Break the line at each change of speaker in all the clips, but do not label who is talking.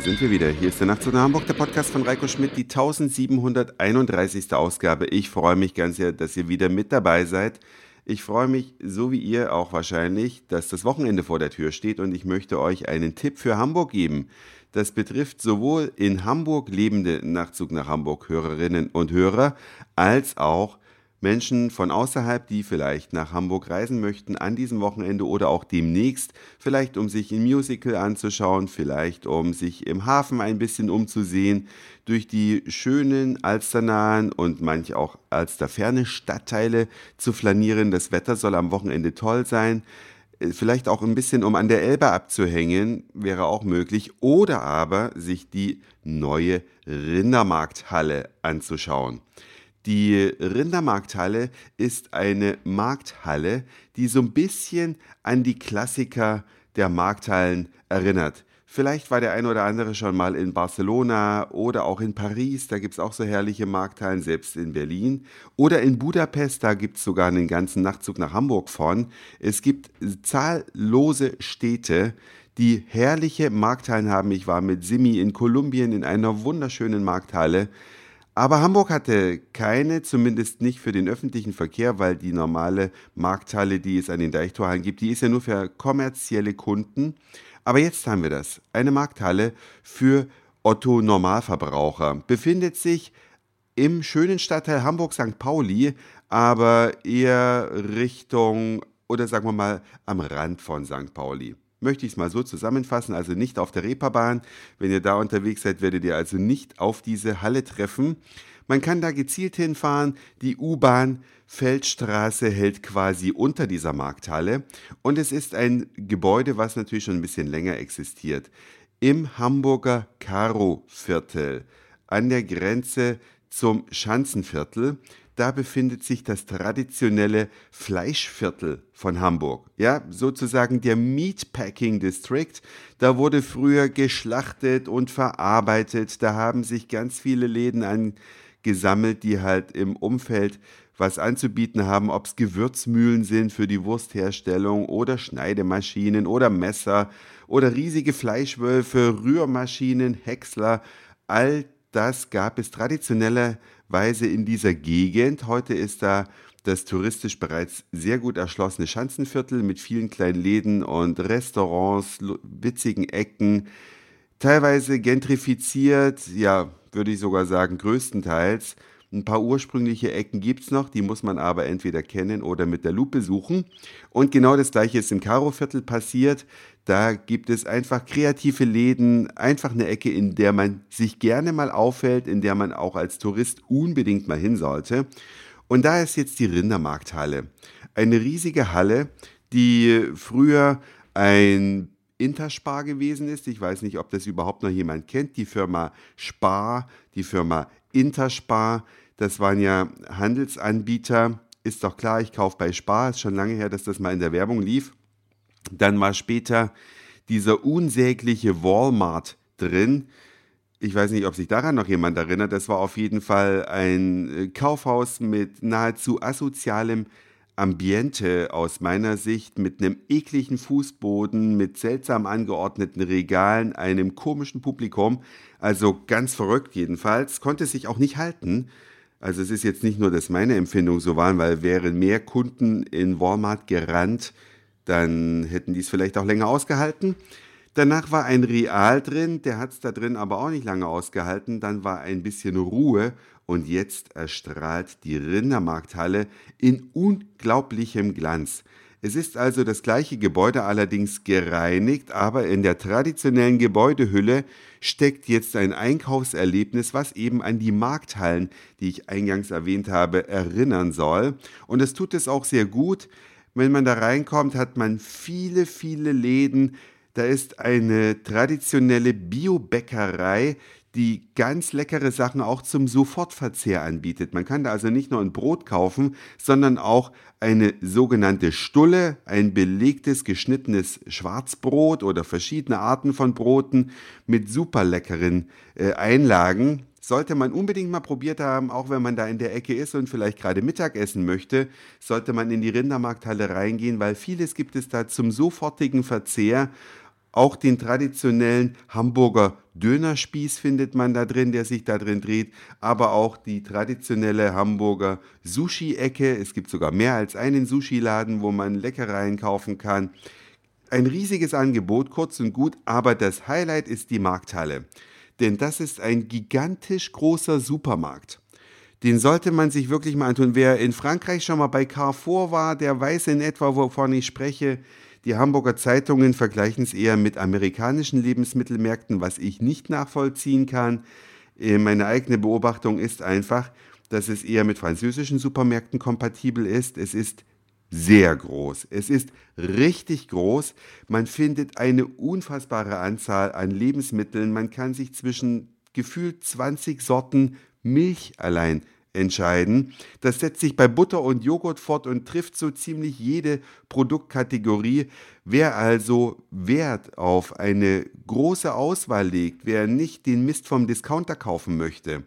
sind wir wieder. Hier ist der Nachtzug nach Hamburg, der Podcast von Reiko Schmidt, die 1731. Ausgabe. Ich freue mich ganz sehr, dass ihr wieder mit dabei seid. Ich freue mich, so wie ihr auch wahrscheinlich, dass das Wochenende vor der Tür steht und ich möchte euch einen Tipp für Hamburg geben. Das betrifft sowohl in Hamburg lebende Nachtzug nach Hamburg Hörerinnen und Hörer als auch Menschen von außerhalb, die vielleicht nach Hamburg reisen möchten an diesem Wochenende oder auch demnächst, vielleicht um sich ein Musical anzuschauen, vielleicht um sich im Hafen ein bisschen umzusehen, durch die schönen alsternahen und manch auch alsterferne Stadtteile zu flanieren. Das Wetter soll am Wochenende toll sein. Äh, vielleicht auch ein bisschen, um an der Elbe abzuhängen, wäre auch möglich. Oder aber sich die neue Rindermarkthalle anzuschauen. Die Rindermarkthalle ist eine Markthalle, die so ein bisschen an die Klassiker der Markthallen erinnert. Vielleicht war der ein oder andere schon mal in Barcelona oder auch in Paris, da gibt es auch so herrliche Markthallen, selbst in Berlin. Oder in Budapest, da gibt es sogar einen ganzen Nachtzug nach Hamburg von. Es gibt zahllose Städte, die herrliche Markthallen haben. Ich war mit Simi in Kolumbien in einer wunderschönen Markthalle. Aber Hamburg hatte keine, zumindest nicht für den öffentlichen Verkehr, weil die normale Markthalle, die es an den Deichtorhallen gibt, die ist ja nur für kommerzielle Kunden. Aber jetzt haben wir das. Eine Markthalle für Otto Normalverbraucher. Befindet sich im schönen Stadtteil Hamburg-St. Pauli, aber eher Richtung oder sagen wir mal am Rand von St. Pauli möchte ich es mal so zusammenfassen, also nicht auf der Reeperbahn. Wenn ihr da unterwegs seid, werdet ihr also nicht auf diese Halle treffen. Man kann da gezielt hinfahren. Die U-Bahn Feldstraße hält quasi unter dieser Markthalle und es ist ein Gebäude, was natürlich schon ein bisschen länger existiert. Im Hamburger Karo-Viertel an der Grenze zum Schanzenviertel da befindet sich das traditionelle Fleischviertel von Hamburg. Ja, sozusagen der Meatpacking District. Da wurde früher geschlachtet und verarbeitet. Da haben sich ganz viele Läden angesammelt, die halt im Umfeld was anzubieten haben, ob es Gewürzmühlen sind für die Wurstherstellung oder Schneidemaschinen oder Messer oder riesige Fleischwölfe, Rührmaschinen, Häcksler. All das gab es traditionelle Weise in dieser Gegend. Heute ist da das touristisch bereits sehr gut erschlossene Schanzenviertel mit vielen kleinen Läden und Restaurants, witzigen Ecken, teilweise gentrifiziert, ja, würde ich sogar sagen, größtenteils. Ein paar ursprüngliche Ecken gibt es noch, die muss man aber entweder kennen oder mit der Lupe suchen. Und genau das gleiche ist im Karo-Viertel passiert. Da gibt es einfach kreative Läden, einfach eine Ecke, in der man sich gerne mal aufhält, in der man auch als Tourist unbedingt mal hin sollte. Und da ist jetzt die Rindermarkthalle. Eine riesige Halle, die früher ein Interspar gewesen ist. Ich weiß nicht, ob das überhaupt noch jemand kennt. Die Firma Spar, die Firma Interspar, das waren ja Handelsanbieter. Ist doch klar, ich kaufe bei Spar. Ist schon lange her, dass das mal in der Werbung lief. Dann war später dieser unsägliche Walmart drin. Ich weiß nicht, ob sich daran noch jemand erinnert. Das war auf jeden Fall ein äh, Kaufhaus mit nahezu asozialem Ambiente aus meiner Sicht, mit einem ekligen Fußboden, mit seltsam angeordneten Regalen, einem komischen Publikum. Also ganz verrückt jedenfalls. Konnte sich auch nicht halten. Also es ist jetzt nicht nur, dass meine Empfindung so waren, weil wären mehr Kunden in Walmart gerannt, dann hätten die es vielleicht auch länger ausgehalten. Danach war ein Real drin, der hat es da drin aber auch nicht lange ausgehalten. Dann war ein bisschen Ruhe und jetzt erstrahlt die Rindermarkthalle in unglaublichem Glanz. Es ist also das gleiche Gebäude allerdings gereinigt, aber in der traditionellen Gebäudehülle steckt jetzt ein Einkaufserlebnis, was eben an die Markthallen, die ich eingangs erwähnt habe, erinnern soll. Und es tut es auch sehr gut. Wenn man da reinkommt, hat man viele, viele Läden. Da ist eine traditionelle Biobäckerei, die ganz leckere Sachen auch zum Sofortverzehr anbietet. Man kann da also nicht nur ein Brot kaufen, sondern auch eine sogenannte Stulle, ein belegtes, geschnittenes Schwarzbrot oder verschiedene Arten von Broten mit super leckeren äh, Einlagen. Sollte man unbedingt mal probiert haben, auch wenn man da in der Ecke ist und vielleicht gerade Mittag essen möchte, sollte man in die Rindermarkthalle reingehen, weil vieles gibt es da zum sofortigen Verzehr Auch den traditionellen Hamburger Dönerspieß findet man da drin, der sich da drin dreht, aber auch die traditionelle Hamburger Sushi-Ecke. Es gibt sogar mehr als einen Sushi-Laden, wo man Leckereien kaufen kann. Ein riesiges Angebot, kurz und gut, aber das Highlight ist die Markthalle. Denn das ist ein gigantisch großer Supermarkt. Den sollte man sich wirklich mal antun. Wer in Frankreich schon mal bei Carrefour war, der weiß in etwa, wovon ich spreche. Die Hamburger Zeitungen vergleichen es eher mit amerikanischen Lebensmittelmärkten, was ich nicht nachvollziehen kann. Äh, meine eigene Beobachtung ist einfach, dass es eher mit französischen Supermärkten kompatibel ist. Es ist sehr groß. Es ist richtig groß. Man findet eine unfassbare Anzahl an Lebensmitteln. Man kann sich zwischen gefühlt 20 Sorten Milch allein entscheiden. Das setzt sich bei Butter und Joghurt fort und trifft so ziemlich jede Produktkategorie. Wer also Wert auf eine große Auswahl legt, wer nicht den Mist vom Discounter kaufen möchte,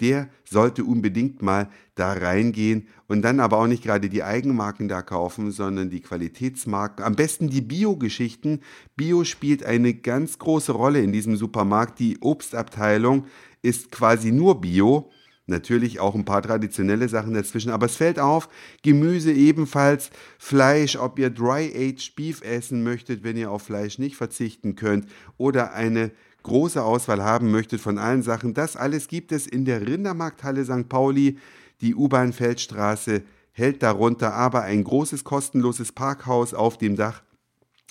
der sollte unbedingt mal da reingehen und dann aber auch nicht gerade die Eigenmarken da kaufen, sondern die Qualitätsmarken. Am besten die Bio-Geschichten. Bio spielt eine ganz große Rolle in diesem Supermarkt. Die Obstabteilung ist quasi nur Bio. Natürlich auch ein paar traditionelle Sachen dazwischen, aber es fällt auf, Gemüse ebenfalls, Fleisch, ob ihr Dry-Aged Beef essen möchtet, wenn ihr auf Fleisch nicht verzichten könnt, oder eine große Auswahl haben möchtet von allen Sachen. Das alles gibt es in der Rindermarkthalle St. Pauli. Die U-Bahn-Feldstraße hält darunter aber ein großes kostenloses Parkhaus auf dem Dach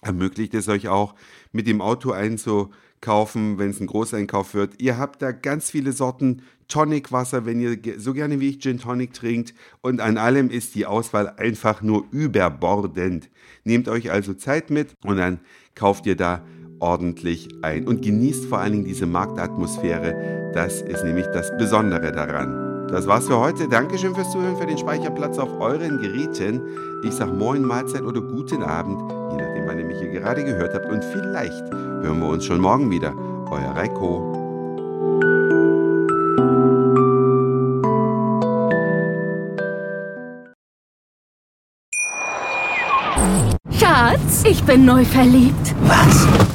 ermöglicht es euch auch, mit dem Auto einzukaufen, wenn es ein Großeinkauf wird. Ihr habt da ganz viele Sorten Tonicwasser, wenn ihr so gerne wie ich Gin Tonic trinkt. Und an allem ist die Auswahl einfach nur überbordend. Nehmt euch also Zeit mit und dann kauft ihr da ordentlich ein und genießt vor allen Dingen diese Marktatmosphäre. Das ist nämlich das Besondere daran. Das war's für heute. Dankeschön fürs Zuhören, für den Speicherplatz auf euren Geräten. Ich sag Moin, Mahlzeit oder guten Abend, je nachdem, wann ihr mich hier gerade gehört habt. Und vielleicht hören wir uns schon morgen wieder. Euer Reiko.
Schatz, ich bin neu verliebt.
Was?